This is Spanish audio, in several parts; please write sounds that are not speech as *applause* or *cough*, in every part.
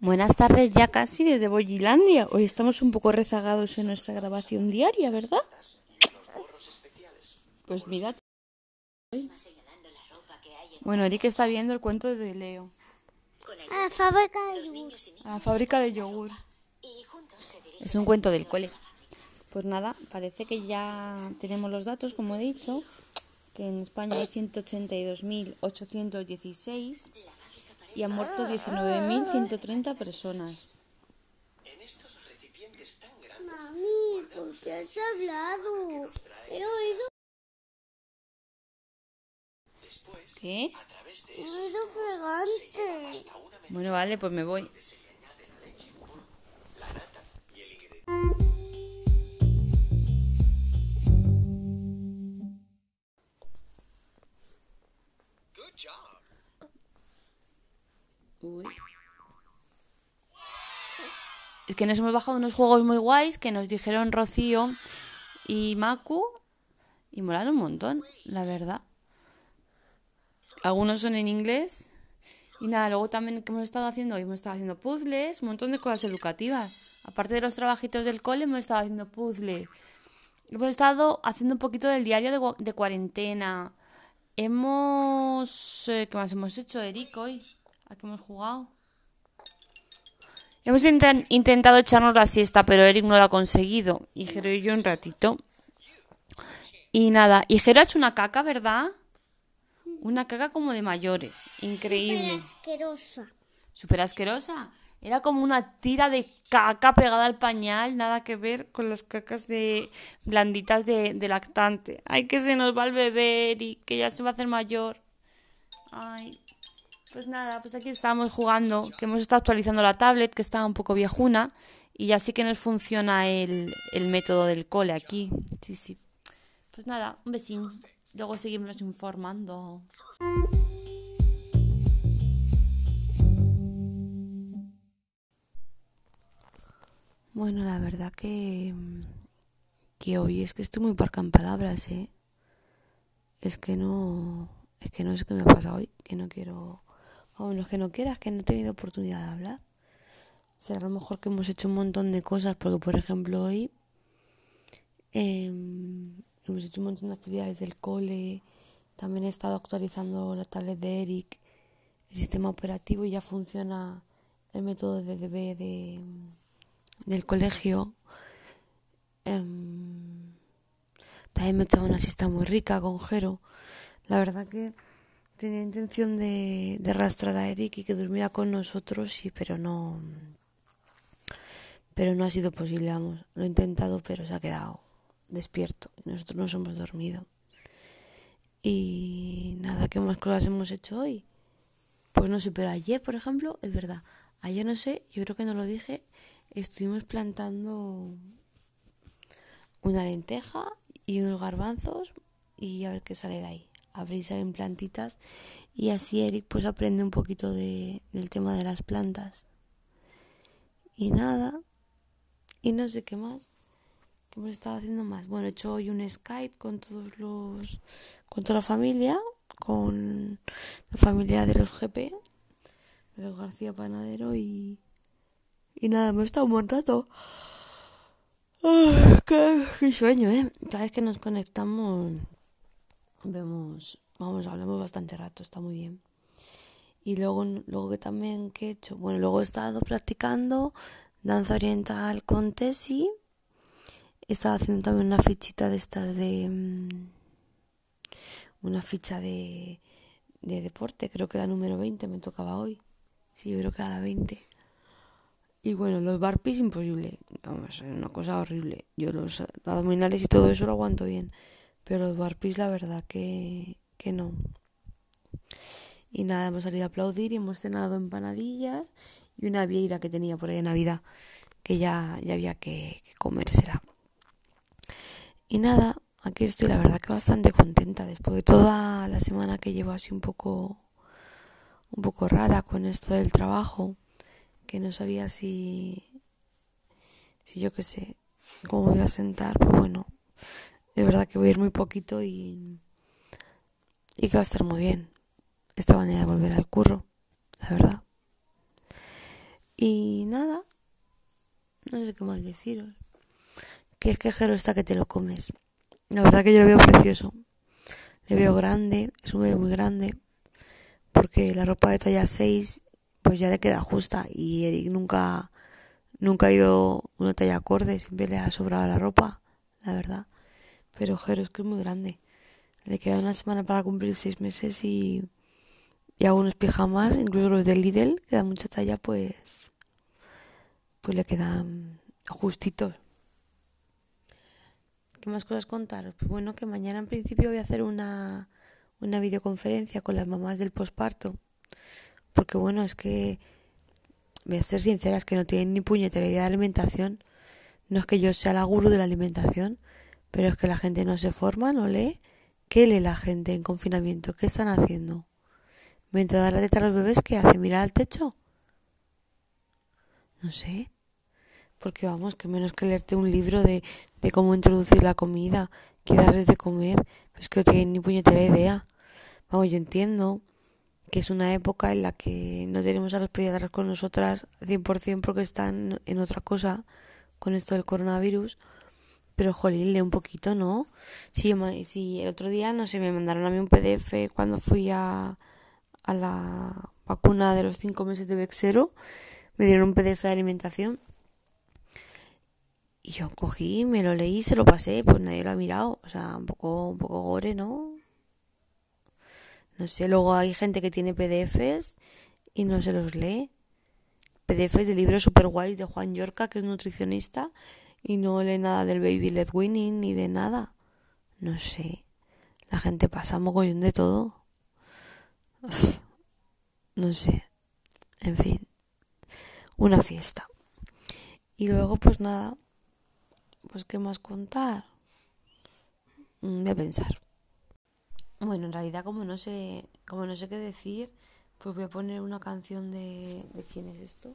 Buenas tardes, ya casi desde Boyilandia. Hoy estamos un poco rezagados en nuestra grabación diaria, ¿verdad? Pues mirad. Bueno, Eric está viendo el cuento de Leo. A la fábrica de yogur. A la fábrica de yogur. Es un cuento del cole. Pues nada, parece que ya tenemos los datos, como he dicho, que en España hay 182.816 y han muerto 19.130 personas. Mami, ¿por qué has hablado? He oído, ¿Qué? he oído fragante. Bueno, vale, pues me voy. Que nos hemos bajado unos juegos muy guays que nos dijeron Rocío y Maku y molaron un montón, la verdad. Algunos son en inglés y nada, luego también que hemos estado haciendo, hemos estado haciendo puzzles, un montón de cosas educativas. Aparte de los trabajitos del cole, hemos estado haciendo puzzles. Hemos estado haciendo un poquito del diario de cuarentena. Hemos... eh, ¿Qué más hemos hecho, Eric, hoy? ¿A qué hemos jugado? Hemos inten- intentado echarnos la siesta, pero Eric no lo ha conseguido. Y Jero y yo un ratito. Y nada, y Jero ha hecho una caca, ¿verdad? Una caca como de mayores. Increíble. Asquerosa. Súper asquerosa. Era como una tira de caca pegada al pañal, nada que ver con las cacas de blanditas de, de lactante. Ay, que se nos va el bebé y que ya se va a hacer mayor. Ay, pues nada, pues aquí estamos jugando, que hemos estado actualizando la tablet, que estaba un poco viejuna, y ya sí que nos funciona el, el método del cole aquí. Sí, sí. Pues nada, un besín. Luego seguimos informando. Bueno, la verdad que, que hoy es que estoy muy parca en palabras, ¿eh? Es que no, es que no sé qué me ha pasado hoy, que no quiero, o no es que no quiera, es que no he tenido oportunidad de hablar. Será a lo mejor que hemos hecho un montón de cosas, porque por ejemplo hoy em, hemos hecho un montón de actividades del cole, también he estado actualizando la tablet de Eric, el sistema operativo y ya funciona el método de DB de, del colegio. Em, también me he echado una siesta muy rica con Jero. La verdad que tenía intención de, arrastrar a Eric y que durmiera con nosotros, y, pero no. Pero no ha sido posible, vamos. Lo he intentado, pero se ha quedado despierto. Nosotros nos hemos dormido. Y nada, ¿qué más cosas hemos hecho hoy? Pues no sé, pero ayer, por ejemplo, es verdad. Ayer no sé, yo creo que no lo dije. Estuvimos plantando una lenteja y unos garbanzos y a ver qué sale de ahí. A ver si salen plantitas y así Eric pues aprende un poquito de, del tema de las plantas. Y nada, y no sé qué más. ¿Qué hemos estado haciendo más? Bueno, he hecho hoy un Skype con todos los, con toda la familia, con la familia de los GP, de los García Panadero y, y nada, hemos estado un buen rato. Qué sueño, ¿eh? Cada vez que nos conectamos, vemos, vamos, hablamos bastante rato, está muy bien. Y luego, luego que también, ¿qué he hecho? Bueno, luego he estado practicando danza oriental con Tesi. He estado haciendo también una fichita de estas de... mm, Una ficha de, de deporte, creo que la número 20 me tocaba hoy. Sí, yo creo que era la 20. Y bueno, los barpees imposible. Vamos, es una cosa horrible. Yo los abdominales y todo eso lo aguanto bien. Pero los barpees la verdad que, que no. Y nada, hemos salido a aplaudir y hemos cenado empanadillas y una vieira que tenía por ahí de Navidad. Que ya, ya había que, que comérsela. Y nada, aquí estoy la verdad que bastante contenta después de toda la semana que llevo así un poco un poco rara con esto del trabajo, que no sabía si si yo qué sé, cómo me iba a sentar, pues bueno, de verdad que voy a ir muy poquito y y que va a estar muy bien esta manera de volver al curro, la verdad. Y nada, no sé qué más deciros. Que es que Jero está que te lo comes. La verdad que yo lo veo precioso. Le veo grande, es un bebé muy grande. Porque la ropa de talla 6 pues ya le queda justa. Y Eric nunca, nunca ha ido una talla acorde, siempre le ha sobrado la ropa, la verdad. Pero Jero es que es muy grande. Le queda una semana para cumplir seis meses y, y algunos pijamas, incluso los de Lidl, que dan mucha talla, pues, pues le quedan justitos. ¿Qué más cosas contaros? Pues bueno, que mañana en principio voy a hacer una, una videoconferencia con las mamás del posparto. Porque bueno, es que, voy a ser sincera, es que no tienen ni puñetera idea de alimentación. No es que yo sea la gurú de la alimentación, pero es que la gente no se forma, no lee. ¿Qué lee la gente en confinamiento? ¿Qué están haciendo? Mientras da la teta a los bebés, ¿qué hace? ¿Mirar al techo? No sé. Porque vamos, que menos que leerte un libro de, de cómo introducir la comida, que darles de comer, pues que no tienen ni puñetera idea. Vamos, yo entiendo que es una época en la que no tenemos a los pediatras con nosotras 100% porque están en otra cosa con esto del coronavirus. Pero, jolín, lee un poquito, ¿no? Si, si el otro día, no sé, me mandaron a mí un PDF cuando fui a, a la vacuna de los cinco meses de Vexero, me dieron un PDF de alimentación. Y yo cogí, me lo leí, se lo pasé, pues nadie lo ha mirado. O sea, un poco, un poco gore, ¿no? No sé, luego hay gente que tiene PDFs y no se los lee. PDFs de libros super guays de Juan Yorca, que es nutricionista, y no lee nada del Baby Led Winning ni de nada. No sé. La gente pasa mogollón de todo. *sighs* No sé. En fin. Una fiesta. Y luego, pues nada. Pues, ¿qué más contar? Mm, Voy pensar. Bueno, en realidad, como no sé, como no sé qué decir, pues voy a poner una canción de. ¿De quién es esto?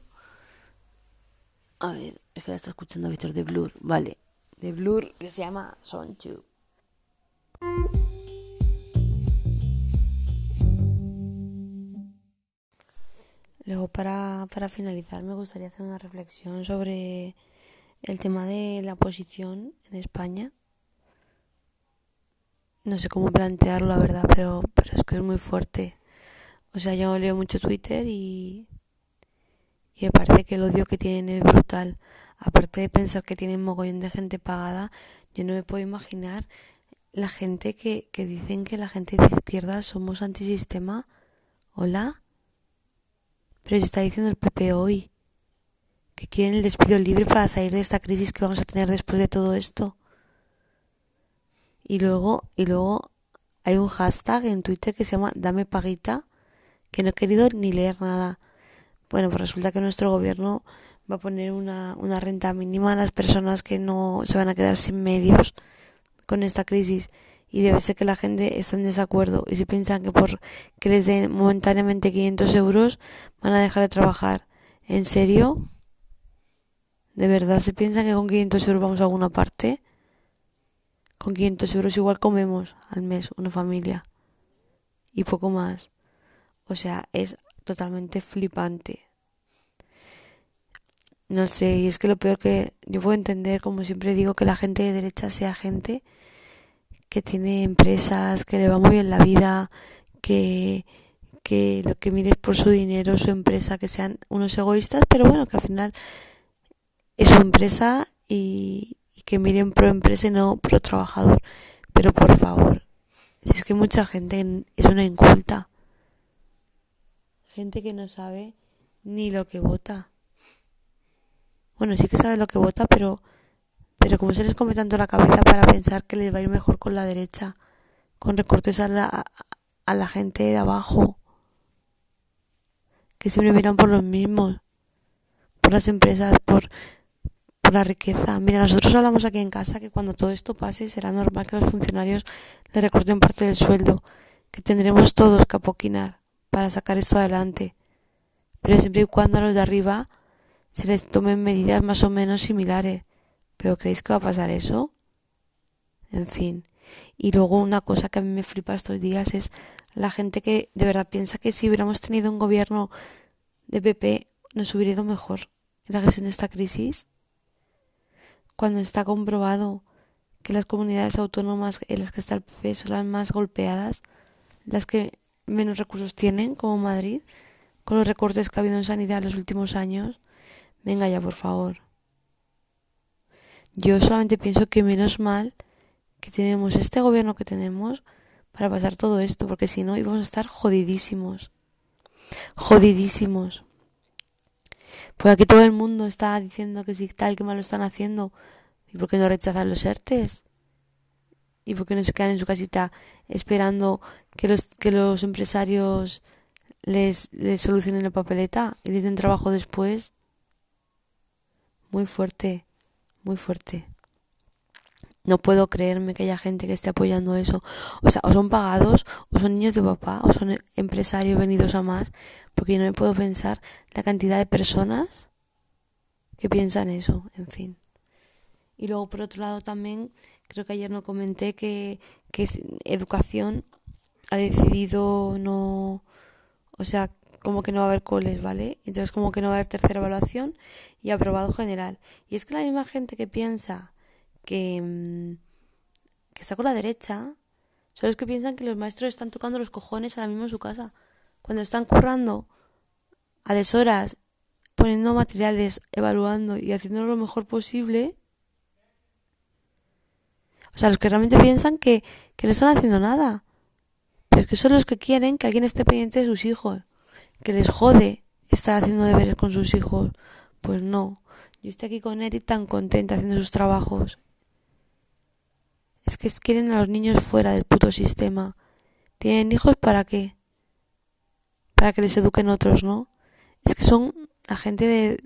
A ver, es que la está escuchando Víctor de Blur, vale. De Blur, que se llama Son Chu. Luego, para, para finalizar, me gustaría hacer una reflexión sobre el tema de la oposición en España. No sé cómo plantearlo, la verdad, pero, pero es que es muy fuerte. O sea, yo leo mucho Twitter y, y me parece que el odio que tienen es brutal. Aparte de pensar que tienen mogollón de gente pagada, yo no me puedo imaginar la gente que, que dicen que la gente de izquierda somos antisistema. Hola. Pero se está diciendo el PP hoy que quieren el despido libre para salir de esta crisis que vamos a tener después de todo esto. Y luego, y luego hay un hashtag en Twitter que se llama Dame Paguita, que no he querido ni leer nada. Bueno, pues resulta que nuestro gobierno va a poner una, una renta mínima a las personas que no se van a quedar sin medios con esta crisis. Y debe ser que la gente está en desacuerdo. Y si piensan que por que les den momentáneamente 500 euros van a dejar de trabajar. ¿En serio? ¿De verdad se piensa que con 500 euros vamos a alguna parte? Con 500 euros igual comemos al mes una familia. Y poco más. O sea, es totalmente flipante. No sé, y es que lo peor que yo puedo entender, como siempre digo, que la gente de derecha sea gente que tiene empresas, que le va muy bien la vida, que, que lo que mires por su dinero, su empresa, que sean unos egoístas, pero bueno, que al final es su empresa y, y que miren pro empresa y no pro trabajador. Pero por favor, si es que mucha gente es una inculta. Gente que no sabe ni lo que vota. Bueno, sí que sabe lo que vota, pero pero como se les come tanto la cabeza para pensar que les va a ir mejor con la derecha, con recortes a la, a la gente de abajo, que siempre miran por los mismos, por las empresas, por, por la riqueza. Mira, nosotros hablamos aquí en casa que cuando todo esto pase será normal que los funcionarios le recorten parte del sueldo, que tendremos todos que apoquinar para sacar esto adelante. Pero siempre y cuando a los de arriba se les tomen medidas más o menos similares. ¿Pero creéis que va a pasar eso? En fin. Y luego una cosa que a mí me flipa estos días es la gente que de verdad piensa que si hubiéramos tenido un gobierno de PP nos hubiera ido mejor en la gestión de esta crisis cuando está comprobado que las comunidades autónomas en las que está el PP son las más golpeadas, las que menos recursos tienen, como Madrid, con los recortes que ha habido en sanidad en los últimos años. Venga ya, por favor. Yo solamente pienso que menos mal que tenemos este gobierno que tenemos para pasar todo esto, porque si no íbamos a estar jodidísimos. Jodidísimos. Pues aquí todo el mundo está diciendo que si tal, que mal lo están haciendo. ¿Y por qué no rechazan los ERTES? ¿Y por qué no se quedan en su casita esperando que los, que los empresarios les, les solucionen la papeleta y les den trabajo después? Muy fuerte, muy fuerte. No puedo creerme que haya gente que esté apoyando eso. O sea, o son pagados, o son niños de papá, o son empresarios venidos a más, porque yo no me puedo pensar la cantidad de personas que piensan eso, en fin. Y luego, por otro lado, también creo que ayer no comenté que, que educación ha decidido no, o sea, como que no va a haber coles, ¿vale? Entonces como que no va a haber tercera evaluación y aprobado general. Y es que la misma gente que piensa que, mm, que está con la derecha son los que piensan que los maestros están tocando los cojones ahora mismo en su casa. Cuando están currando a deshoras, poniendo materiales, evaluando y haciendo lo mejor posible. O sea, los que realmente piensan que, que no están haciendo nada. Pero es que son los que quieren que alguien esté pendiente de sus hijos. Que les jode estar haciendo deberes con sus hijos. Pues no. Yo estoy aquí con Eric tan contenta haciendo sus trabajos. Es que quieren a los niños fuera del puto sistema. ¿Tienen hijos para qué? Para que les eduquen otros, ¿no? Es que son la gente de...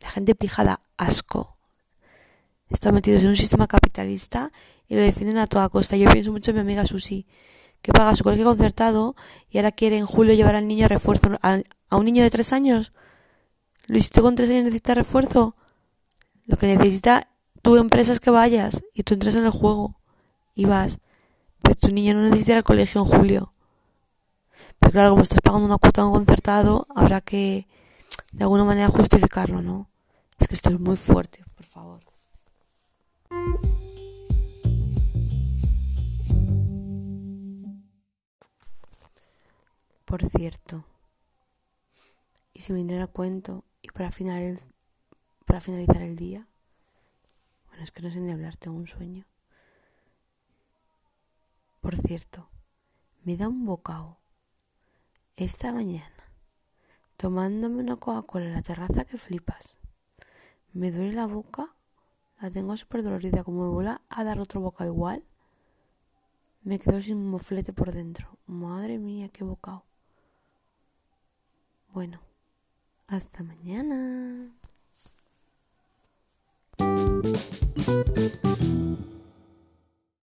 La gente pijada, asco. Están metidos en un sistema capitalista y lo defienden a toda costa. Yo pienso mucho en mi amiga Susi, que paga su colegio concertado y ahora quiere en julio llevar al niño a refuerzo. ¿A, a un niño de tres años? ¿Luisito con tres años necesita refuerzo? Lo que necesita tu empresa es que vayas y tú entras en el juego y vas. Pero tu niño no necesita ir al colegio en julio. Pero claro, como estás pagando una cuota en un concertado, habrá que de alguna manera justificarlo, ¿no? Es que esto es muy fuerte, por favor. Por cierto, y si me viniera a cuento, y para, para finalizar el día, bueno, es que no sé ni hablar, tengo un sueño. Por cierto, me da un bocado esta mañana tomándome una Coca-Cola en la terraza que flipas. Me duele la boca, la tengo súper dolorida, como me vuelva a dar otro bocado igual, me quedo sin moflete por dentro. Madre mía, qué bocado. Bueno, hasta mañana.